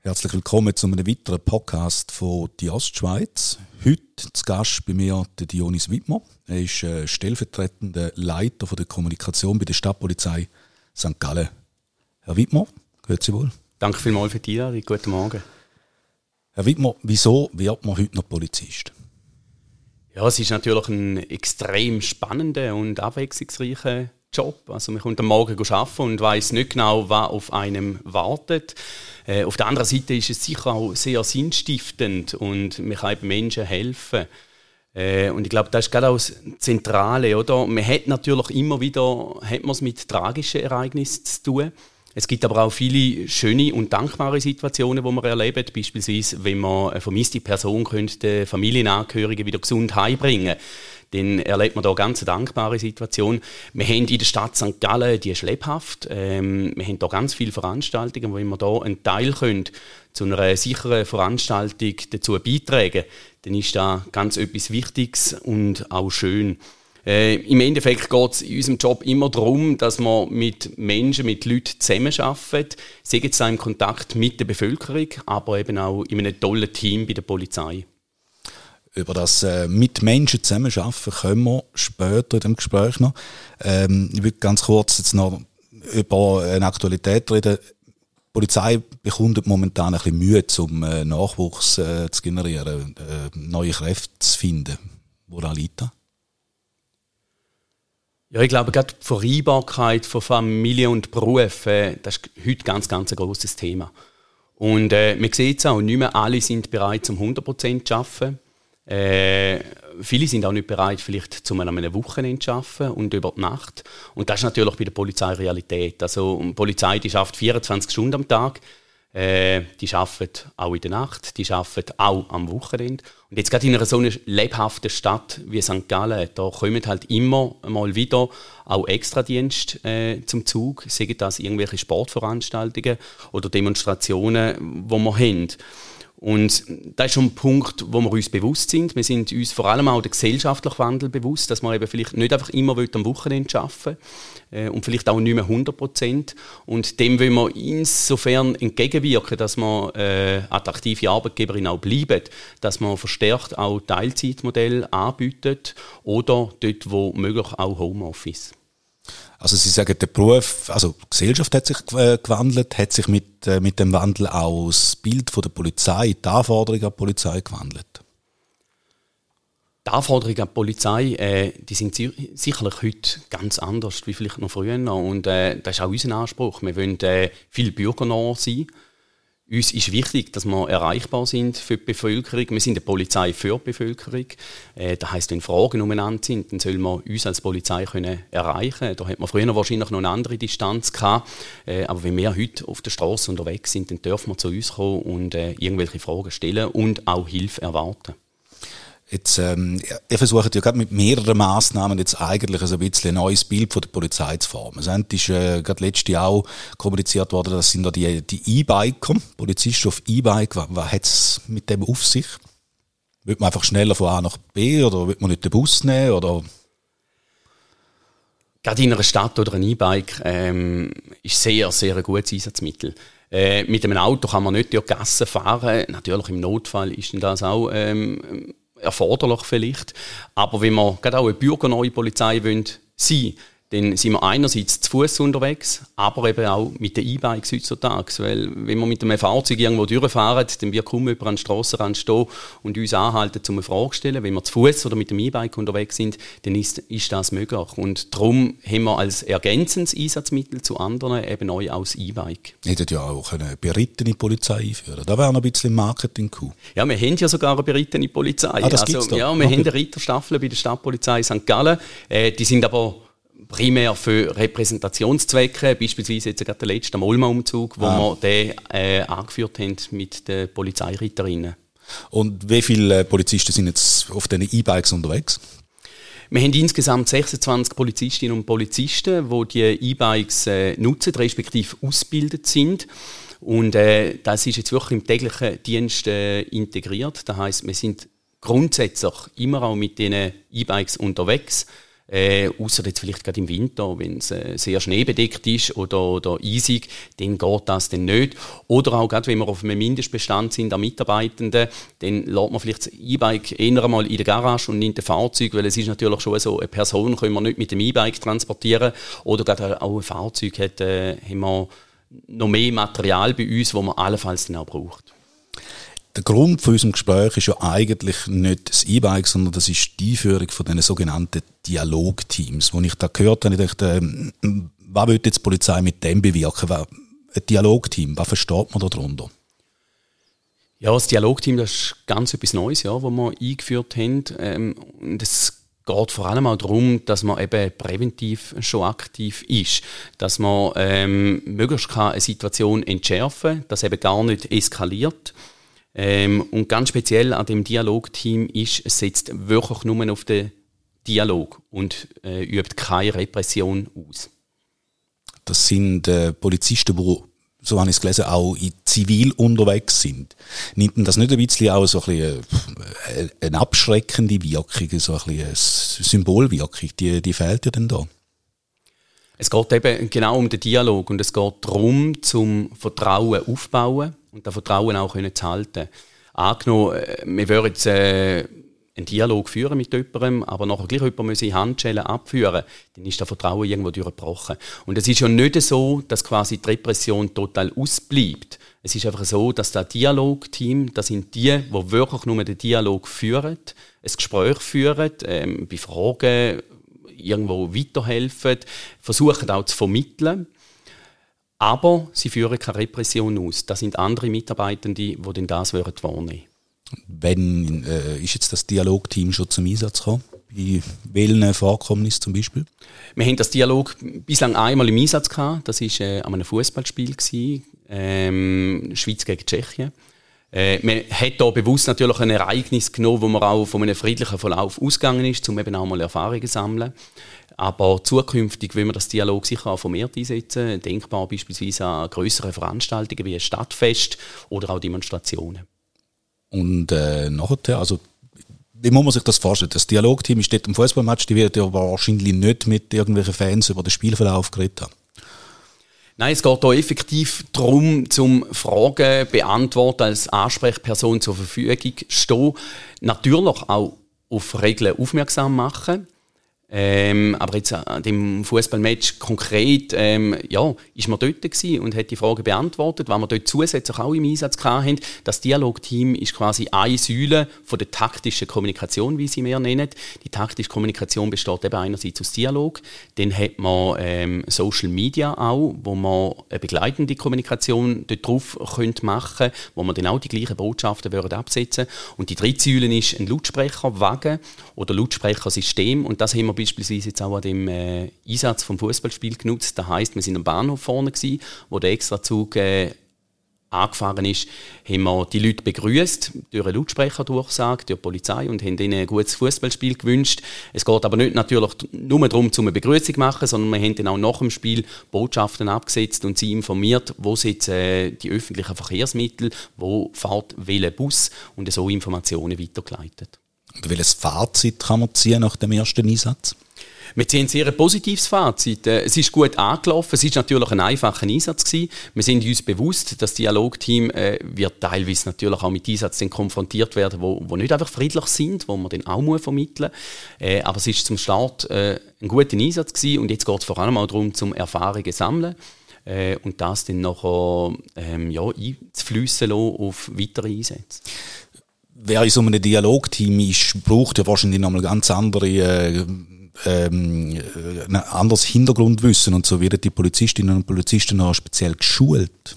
Herzlich willkommen zu einem weiteren Podcast von die Ostschweiz. Heute zu Gast bei mir der Dionis Wittmer. Er ist äh, stellvertretender Leiter der Kommunikation bei der Stadtpolizei St. Gallen. Herr Wittmer, gehört Sie wohl? Danke vielmals für die Einladung. Guten Morgen. Herr Wittmer, wieso wird man heute noch Polizist? Ja, es ist natürlich ein extrem spannender und abwechslungsreicher Job. Also man kommt am Morgen arbeiten und weiß nicht genau, was auf einem wartet. Äh, auf der anderen Seite ist es sicher auch sehr sinnstiftend und man kann eben Menschen helfen. Äh, und ich glaube, das ist gerade auch das Zentrale, oder? Man hat natürlich immer wieder hat man es mit tragischen Ereignissen zu tun. Es gibt aber auch viele schöne und dankbare Situationen, die man erlebt. Beispielsweise, wenn man eine vermisste Person könnte, Familienangehörige wieder gesund heimbringen dann erlebt man da eine ganz dankbare Situation. Wir haben in der Stadt St. Gallen, die ist lebhaft. Ähm, wir haben da ganz viele Veranstaltungen, wo wir da einen Teil können, zu einer sicheren Veranstaltung dazu beitragen, dann ist da ganz etwas Wichtiges und auch schön. Äh, Im Endeffekt geht es in unserem Job immer darum, dass man mit Menschen, mit Leuten zusammenarbeitet, sei es im Kontakt mit der Bevölkerung, aber eben auch in einem tollen Team bei der Polizei. Über das äh, mit Menschen zusammenarbeiten können wir später in dem Gespräch noch. Ähm, ich will ganz kurz jetzt noch über eine Aktualität reden. Die Polizei bekommt momentan ein bisschen Mühe, um äh, Nachwuchs äh, zu generieren, äh, neue Kräfte zu finden. Woran liegt das? Ja, ich glaube, gerade die Vereinbarkeit von Familie und Beruf, äh, das ist heute ganz, ganz ein grosses Thema. Und äh, man sieht es auch, nicht mehr alle sind bereit, zum 100% zu arbeiten. Äh, viele sind auch nicht bereit, vielleicht zu einem Wochenende zu arbeiten und über die Nacht. Und das ist natürlich bei der Polizei Realität. Also die Polizei die schafft 24 Stunden am Tag. Äh, die arbeiten auch in der Nacht, die arbeiten auch am Wochenende. Und jetzt gerade in einer so einer lebhaften Stadt wie St. Gallen, da kommen halt immer mal wieder auch Extradienste äh, zum Zug, sagen das irgendwelche Sportveranstaltungen oder Demonstrationen, die wir haben. Und das ist schon ein Punkt, wo wir uns bewusst sind. Wir sind uns vor allem auch der gesellschaftliche Wandel bewusst, dass man eben vielleicht nicht einfach immer am Wochenende arbeiten äh, und vielleicht auch nicht mehr 100 Prozent. Und dem wollen wir insofern entgegenwirken, dass man äh, attraktive Arbeitgeberin auch bleiben, dass man verstärkt auch Teilzeitmodelle anbietet oder dort, wo möglich auch Homeoffice. Also Sie sagen, der Beruf, also die Gesellschaft hat sich äh, gewandelt, hat sich mit, äh, mit dem Wandel auch das Bild von der Polizei, die Anforderungen an die Polizei gewandelt? Die Anforderungen an die Polizei, äh, die sind sicherlich heute ganz anders wie vielleicht noch früher. Und äh, das ist auch unser Anspruch. Wir wollen äh, viel bürgernah sein. Uns ist wichtig, dass wir erreichbar sind für die Bevölkerung. Wir sind eine Polizei für die Bevölkerung. Äh, das heisst, wenn Fragen umeinander sind, dann soll man uns als Polizei können erreichen Da hat man früher wahrscheinlich noch eine andere Distanz gehabt. Äh, aber wenn wir heute auf der Straße unterwegs sind, dann dürfen wir zu uns kommen und äh, irgendwelche Fragen stellen und auch Hilfe erwarten. Jetzt, ähm, ihr versucht ja gerade mit mehreren Massnahmen jetzt eigentlich so ein bisschen ein neues Bild von der Polizei zu formen. Es ist äh, gerade letztes Jahr auch kommuniziert worden, das sind da die, die E-Biker, Polizisten auf E-Bike. Was, was hat es mit dem auf sich? Wird man einfach schneller von A nach B oder wird man nicht den Bus nehmen oder? Gerade in einer Stadt oder ein E-Bike ähm, ist sehr, sehr ein gutes Einsatzmittel. Äh, mit einem Auto kann man nicht durch Gassen fahren. Natürlich im Notfall ist das auch ähm, erforderlich vielleicht. Aber wenn wir gerade auch eine bürgerneue Polizei sein dann sind wir einerseits zu Fuß unterwegs, aber eben auch mit den E-Bikes heutzutage. Weil, wenn wir mit einem Fahrzeug irgendwo durchfahren, dann wird kaum jemand an der Strassenrand stehen und uns anhalten, um eine Frage zu stellen. Wenn wir zu Fuß oder mit dem E-Bike unterwegs sind, dann ist, ist das möglich. Und darum haben wir als ergänzendes Einsatzmittel zu anderen eben neu als E-Bike. Hättet ja auch eine berittene Polizei einführen Da wäre noch ein bisschen Marketing cool. Ja, wir haben ja sogar eine berittene Polizei. Ah, das also, Ja, wir okay. haben eine Ritterstaffel bei der Stadtpolizei St. Gallen. Äh, die sind aber primär für Repräsentationszwecke, beispielsweise jetzt gerade der letzte Ulmer-Umzug, wo ah. wir den äh, angeführt haben mit den Polizeiritterinnen. Und wie viele äh, Polizisten sind jetzt auf diesen E-Bikes unterwegs? Wir haben insgesamt 26 Polizistinnen und Polizisten, die die E-Bikes äh, nutzen, respektive ausgebildet sind. Und äh, das ist jetzt wirklich im täglichen Dienst äh, integriert. Das heißt, wir sind grundsätzlich immer auch mit diesen E-Bikes unterwegs Äh, Außer jetzt vielleicht gerade im Winter, wenn es äh, sehr schneebedeckt ist oder, oder eisig, dann geht das dann nicht. Oder auch gerade, wenn wir auf einem Mindestbestand sind an Mitarbeitenden, dann lädt man vielleicht das E-Bike eher einmal in der Garage und nimmt ein Fahrzeug, weil es ist natürlich schon so, eine Person können wir nicht mit dem E-Bike transportieren. Oder gerade auch ein Fahrzeug hat, äh, haben wir noch mehr Material bei uns, das man allenfalls dann auch braucht der Grund für unserem Gespräch ist ja eigentlich nicht das E-Bike, sondern das ist die Einführung von diesen sogenannten Dialogteams. Wo ich da gehört habe, ich dachte, ähm, was will jetzt die Polizei mit dem bewirken? Ein Dialogteam, was versteht man darunter? Ja, das Dialogteam, das ist ganz etwas Neues, ja, was wir eingeführt haben. Ähm, und es geht vor allem auch darum, dass man eben präventiv schon aktiv ist, dass man ähm, möglichst eine Situation entschärfen kann, dass eben gar nicht eskaliert ähm, und ganz speziell an dem Dialogteam ist, es setzt wirklich nur auf den Dialog und äh, übt keine Repression aus. Das sind äh, Polizisten, die, so habe ich es gelesen, auch in zivil unterwegs sind. Nimmt das nicht ein bisschen auch so ein bisschen äh, eine abschreckende Wirkung, so ein bisschen eine Symbolwirkung? Die, die fehlt ja dann da. Es geht eben genau um den Dialog und es geht darum, zum Vertrauen aufzubauen und das Vertrauen auch zu halten. Angenommen, äh, wir würden jetzt äh, einen Dialog führen mit jemandem, aber nachher gleich jemand müssen Handschellen abführen, dann ist das Vertrauen irgendwo durchgebrochen. Und es ist ja nicht so, dass quasi die Repression total ausbleibt. Es ist einfach so, dass das Dialogteam, das sind die, die wirklich nur den Dialog führen, ein Gespräch führen, ähm, bei Fragen irgendwo weiterhelfen, versuchen auch zu vermitteln. Aber sie führen keine Repression aus. Das sind andere Mitarbeitende, die dann das wahrnehmen würden. Wenn äh, ist jetzt das Dialogteam schon zum Einsatz gekommen? Bei welchen Vorkommnissen zum Beispiel? Wir haben das Dialog bislang einmal im Einsatz gehabt. Das war äh, an einem Fußballspiel, ähm, Schweiz gegen Tschechien. Äh, man hat hier bewusst natürlich ein Ereignis genommen, wo man auch von einem friedlichen Verlauf ausgegangen ist, um eben auch mal Erfahrungen zu sammeln. Aber zukünftig will man das Dialog sicher auch vermehrt einsetzen, denkbar beispielsweise an größere Veranstaltungen wie ein Stadtfest oder auch Demonstrationen. Und äh, nachher, also wie muss man sich das vorstellen? Das Dialogteam ist dort im Fußballmatch, die wird ja wahrscheinlich nicht mit irgendwelchen Fans über den Spielverlauf geredet haben. Nein, es geht hier effektiv darum, zum Fragen beantworten als Ansprechperson zur Verfügung stehen. Natürlich auch auf Regeln aufmerksam machen. Ähm, aber jetzt an dem Fußballmatch konkret, ähm, ja, ist man dort und hat die Frage beantwortet, weil wir dort zusätzlich auch im Einsatz hatten. Das Dialogteam ist quasi eine Säule von der taktischen Kommunikation, wie sie mehr nennen. Die taktische Kommunikation besteht eben einerseits aus Dialog, dann hat man ähm, Social Media auch, wo man eine begleitende Kommunikation dort drauf könnte machen, wo man dann auch die gleichen Botschaften würden absetzen. Und die dritte Säule ist ein Lautsprecherwagen oder Lautsprechersystem und das haben wir beispielsweise jetzt auch an dem äh, Einsatz vom Fußballspiel genutzt. Das heißt, wir sind am Bahnhof vorne gewesen, wo der Extrazug äh, angefahren ist, haben wir die Leute begrüßt durch eine Lautsprecherdurchsage, durch die Polizei und haben ihnen ein gutes Fußballspiel gewünscht. Es geht aber nicht natürlich nur darum, um eine Begrüßung zu machen, sondern wir haben dann auch nach dem Spiel Botschaften abgesetzt und sie informiert, wo sitzen äh, die öffentlichen Verkehrsmittel, wo fährt welcher Bus und so Informationen weitergeleitet. Welches Fazit kann man ziehen nach dem ersten Einsatz? Wir ziehen ein sehr positives Fazit. Äh, es ist gut angelaufen. Es ist natürlich ein einfacher Einsatz gewesen. Wir sind uns bewusst, dass das Dialogteam äh, wird teilweise natürlich auch mit Einsätzen konfrontiert werden, wo, wo nicht einfach friedlich sind, wo man dann auch muss vermitteln. Äh, aber es ist zum Start äh, ein guter Einsatz gewesen und jetzt geht es vor allem auch darum, zum Erfahrungen sammeln äh, und das dann nachher ähm, ja, einzufliessen auf weitere Einsätze wer in so einem Dialogteam ist, braucht ja wahrscheinlich nochmal ganz andere äh, ähm, ein anderes Hintergrundwissen und so werden die Polizistinnen und Polizisten auch speziell geschult.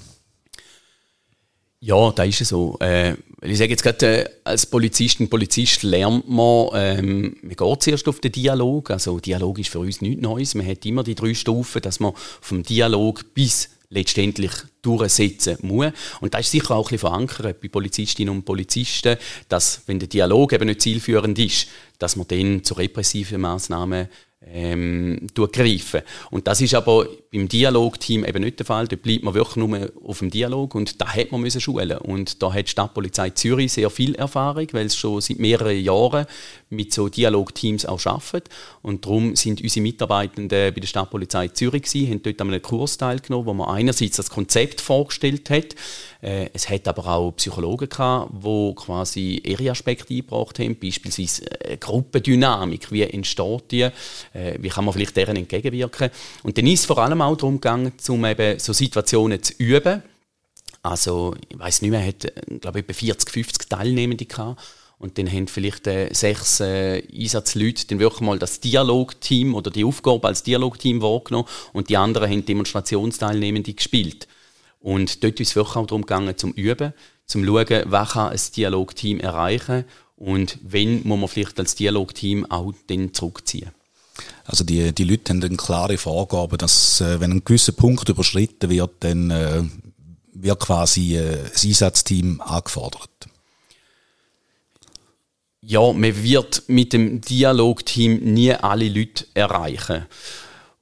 Ja, da ist es so. Äh, ich sage jetzt gerade, äh, als und Polizist lernt man, ähm, man geht zuerst auf den Dialog. Also Dialog ist für uns nichts Neues. Man hat immer die drei Stufen, dass man vom Dialog bis letztendlich durchsetzen muss. Und das ist sicher auch ein bisschen verankert bei Polizistinnen und Polizisten, dass, wenn der Dialog eben nicht zielführend ist, dass man dann zu repressiven Massnahmen ähm, greifen. Und das ist aber beim Dialogteam eben nicht der Fall. Da bleibt man wirklich nur auf dem Dialog und da hat man müssen schulen. Und da hat die Stadtpolizei Zürich sehr viel Erfahrung, weil es schon seit mehreren Jahren mit so Dialogteams auch arbeitet. Und darum sind unsere Mitarbeitenden bei der Stadtpolizei Zürich gewesen, haben dort an einem Kurs teilgenommen, wo man einerseits das Konzept vorgestellt hat. Äh, es hat aber auch Psychologen gehabt, die quasi ihre Aspekte eingebracht haben, beispielsweise äh, Gruppendynamik, wie entsteht die, äh, wie kann man vielleicht deren entgegenwirken. Und dann ist vor allem auch darum gegangen, um eben so Situationen zu üben. Also, ich weiß nicht mehr, hat, glaube ich, etwa 40, 50 Teilnehmende gehabt. Und dann haben vielleicht äh, sechs äh, Einsatzleute dann wirklich mal das Dialogteam oder die Aufgabe als Dialogteam wahrgenommen und die anderen haben Demonstrationsteilnehmende gespielt. Und dort ist es wirklich auch darum gegangen, zum Üben, zum schauen, was kann ein Dialogteam erreichen und wenn muss man vielleicht als Dialogteam auch dann zurückziehen. Also die, die Leute haben eine klare Vorgabe, dass äh, wenn ein gewisser Punkt überschritten wird, dann äh, wird quasi äh, das Einsatzteam angefordert. Ja, man wird mit dem Dialogteam nie alle Leute erreichen.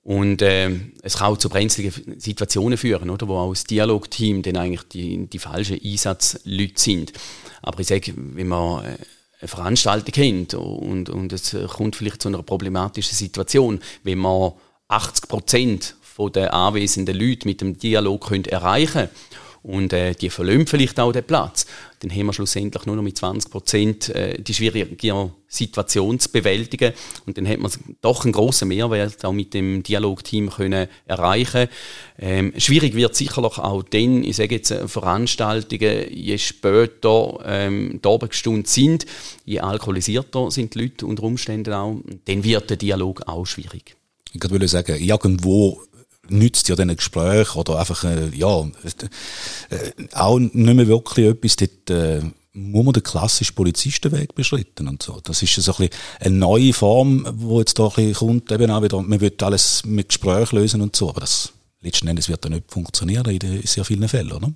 Und äh, es kann auch zu brenzligen Situationen führen, oder, wo auch das Dialogteam dann eigentlich die, die falschen Einsatzleute sind. Aber ich sage, wenn man äh, eine Veranstaltung kennt und, und es kommt vielleicht zu einer problematischen Situation, wenn man 80 Prozent der anwesenden Leute mit dem Dialog erreichen können und äh, die verlieren vielleicht auch den Platz, dann haben wir schlussendlich nur noch mit 20 Prozent äh, die schwierige Situation zu bewältigen und dann hat man doch einen grossen Mehrwert auch mit dem Dialogteam können erreichen. Ähm, schwierig wird sicherlich auch dann, ich sage jetzt äh, Veranstaltungen, je später ähm, die Abendstunden sind, je alkoholisierter sind die Leute unter Umständen auch, dann wird der Dialog auch schwierig. Ich würde sagen, irgendwo nützt ja diesen Gespräch oder einfach, äh, ja, äh, auch nicht mehr wirklich etwas, dort äh, muss man den klassischen Polizistenweg beschritten und so. Das ist so ein bisschen eine neue Form, wo jetzt da ein bisschen kommt, eben auch wieder, man wird alles mit Gespräch lösen und so, aber das letzten Endes wird dann nicht funktionieren in sehr vielen Fällen, oder?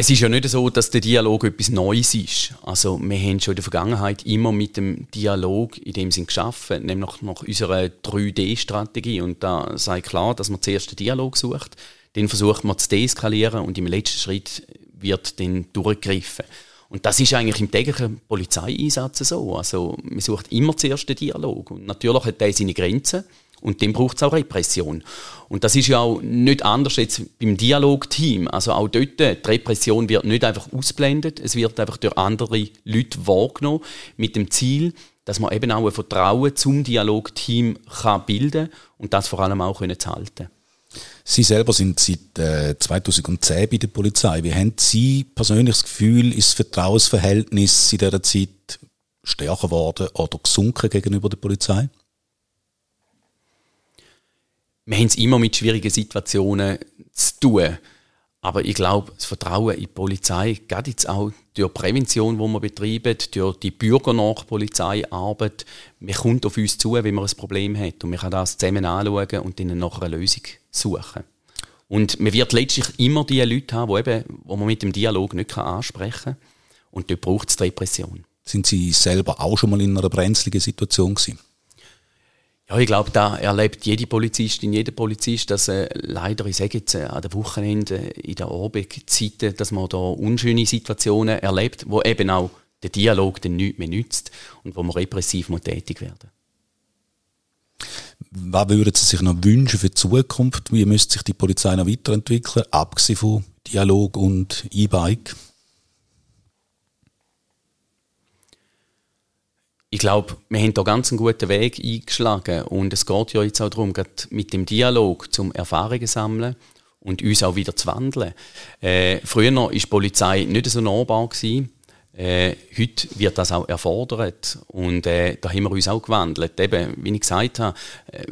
Es ist ja nicht so, dass der Dialog etwas Neues ist. Also wir haben schon in der Vergangenheit immer mit dem Dialog in dem Sinn geschaffen, nämlich nach unserer 3D-Strategie. Und da sei klar, dass man zuerst den Dialog sucht, dann versucht man zu deeskalieren und im letzten Schritt wird dann durchgegriffen. Und das ist eigentlich im täglichen Polizeieinsatz so. Also man sucht immer zuerst den Dialog. Und natürlich hat der seine Grenzen. Und dann braucht es auch Repression. Und das ist ja auch nicht anders jetzt beim Dialogteam. Also auch dort, die Repression wird nicht einfach ausblendet, es wird einfach durch andere Leute wahrgenommen, mit dem Ziel, dass man eben auch ein Vertrauen zum Dialogteam kann bilden und das vor allem auch können zu halten. Sie selber sind seit äh, 2010 bei der Polizei. Wie haben Sie persönlich das Gefühl, ist das Vertrauensverhältnis in dieser Zeit stärker geworden oder gesunken gegenüber der Polizei? Wir haben es immer mit schwierigen Situationen zu tun. Aber ich glaube, das Vertrauen in die Polizei, gerade jetzt auch durch Prävention, die wir betreiben, durch die bürgernahe Polizeiarbeit, man kommt auf uns zu, wenn man ein Problem hat. Und man kann das zusammen anschauen und dann nach einer Lösung suchen. Und man wird letztlich immer die Leute haben, die, eben, die man mit dem Dialog nicht ansprechen kann. Und dort braucht es Repression. Sind Sie selber auch schon mal in einer brenzligen Situation gewesen? Ja, ich glaube, da erlebt jede Polizistin, jeder Polizist, dass äh, leider, ich sage jetzt, äh, an den Wochenende in der Abendzeiten, dass man da unschöne Situationen erlebt, wo eben auch der Dialog dann nichts mehr nützt und wo man repressiv muss tätig werden Was würden Sie sich noch wünschen für die Zukunft? Wie müsste sich die Polizei noch weiterentwickeln, abgesehen von Dialog und E-Bike? Ich glaube, wir haben da ganz einen guten Weg eingeschlagen und es geht ja jetzt auch darum, mit dem Dialog zum Erfahrungen sammeln und uns auch wieder zu wandeln. Äh, früher war die Polizei nicht so nahbar. Gewesen. Äh, heute wird das auch erfordert und äh, da haben wir uns auch gewandelt. Eben, wie ich gesagt habe, äh,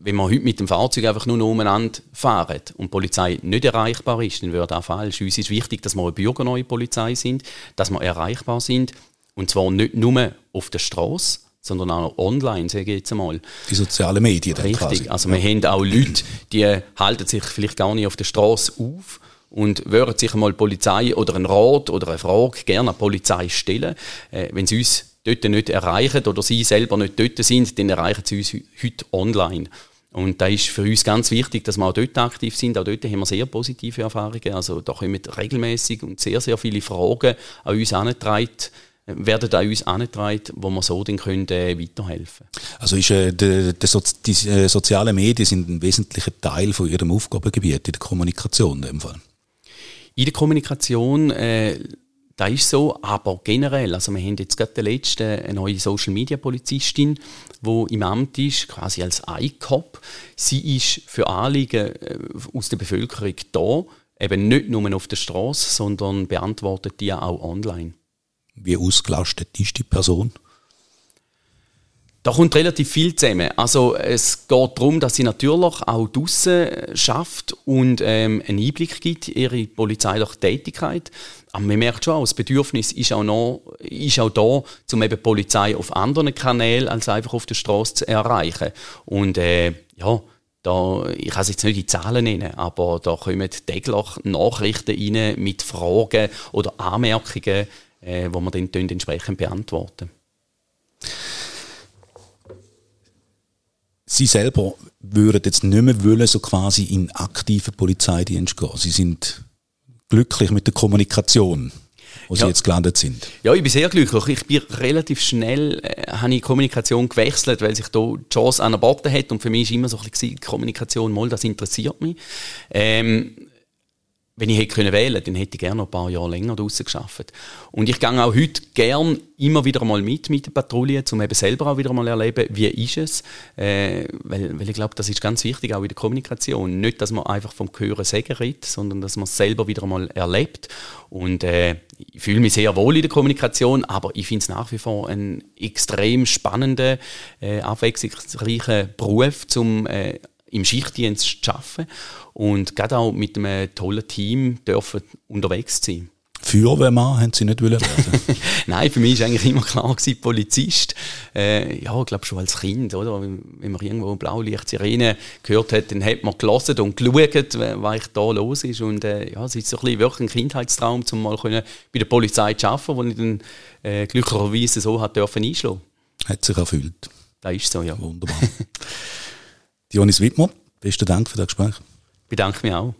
wenn wir heute mit dem Fahrzeug einfach nur noch umeinander fahren und die Polizei nicht erreichbar ist, dann wäre das falsch. Uns ist wichtig, dass wir eine bürgerneue Polizei sind, dass wir erreichbar sind und zwar nicht nur auf der Straße, sondern auch online, sage ich jetzt einmal. Die sozialen Medien dann Richtig. Quasi. Also wir haben auch Leute, die halten sich vielleicht gar nicht auf der Straße auf und würden sich einmal Polizei oder einen Rat oder eine Frage gerne an die Polizei stellen. Äh, wenn sie uns dort nicht erreichen oder sie selber nicht dort sind, dann erreichen sie uns heute online. Und da ist für uns ganz wichtig, dass wir auch dort aktiv sind. Auch dort haben wir sehr positive Erfahrungen. Also da kommen regelmäßig und sehr, sehr viele Fragen an uns herangetragen werden an uns angetragen, wo wir so dann können, äh, weiterhelfen Also ist, äh, de, de so, die äh, sozialen Medien sind ein wesentlicher Teil von Ihrem Aufgabengebiet in der Kommunikation in dem Fall? In der Kommunikation äh, das ist so, aber generell, also wir haben jetzt gerade der letzte eine neue Social Media Polizistin, die im Amt ist, quasi als ICOP. Sie ist für Anliegen äh, aus der Bevölkerung da, eben nicht nur auf der Straße, sondern beantwortet die auch online. Wie ausgelastet ist die Person? Da kommt relativ viel zusammen. Also es geht darum, dass sie natürlich auch draußen schafft und ähm, einen Einblick gibt in ihre polizeiliche Tätigkeit. Aber man merkt schon, das Bedürfnis ist auch, noch, ist auch da, um eben die Polizei auf anderen Kanälen als einfach auf der Straße zu erreichen. Und äh, ja, da, ich kann es jetzt nicht in Zahlen nennen, aber da kommen täglich Nachrichten rein mit Fragen oder Anmerkungen, äh, wo wir dann entsprechend beantworten. Sie selber würden jetzt nicht mehr wollen, so quasi in aktiven Polizeidienst gehen. Sie sind glücklich mit der Kommunikation, wo ja. Sie jetzt gelandet sind. Ja, ich bin sehr glücklich. Ich bin relativ schnell, äh, habe ich Kommunikation gewechselt, weil sich da die Chance angeboten hat und für mich ist immer so ein bisschen Kommunikation, mal, das interessiert mich. Ähm, wenn ich hätte können wählen, dann hätte ich gerne noch ein paar Jahre länger draußen geschafft. Und ich gehe auch heute gern immer wieder mal mit mit der Patrouille, um eben selber auch wieder mal erleben, wie ist es, äh, weil, weil ich glaube, das ist ganz wichtig auch in der Kommunikation. Nicht, dass man einfach vom Hören sagen redet, sondern dass man es selber wieder mal erlebt. Und äh, ich fühle mich sehr wohl in der Kommunikation, aber ich finde es nach wie vor einen extrem spannenden, äh, abwechslungsreichen Beruf, zum äh, im Schichtdienst zu arbeiten und gerade auch mit einem tollen Team dürfen unterwegs sein. Feuerwehrmann haben Sie nicht wollen werden? Nein, für mich war eigentlich immer klar gewesen, Polizist. Äh, ja, ich glaube schon als Kind, oder? Wenn man irgendwo Blaulicht-Sirene gehört hat, dann hat man gelesen und geschaut, was da los ist. Und äh, ja, es ist so ein bisschen wirklich ein Kindheitstraum, um mal können bei der Polizei zu arbeiten, wo ich dann äh, glücklicherweise so hat dürfen einschlagen. Hat sich erfüllt. Das ist so, ja. Wunderbar. Dionis Wittmer, besten Dank für das Gespräch. Ich bedanke mich auch.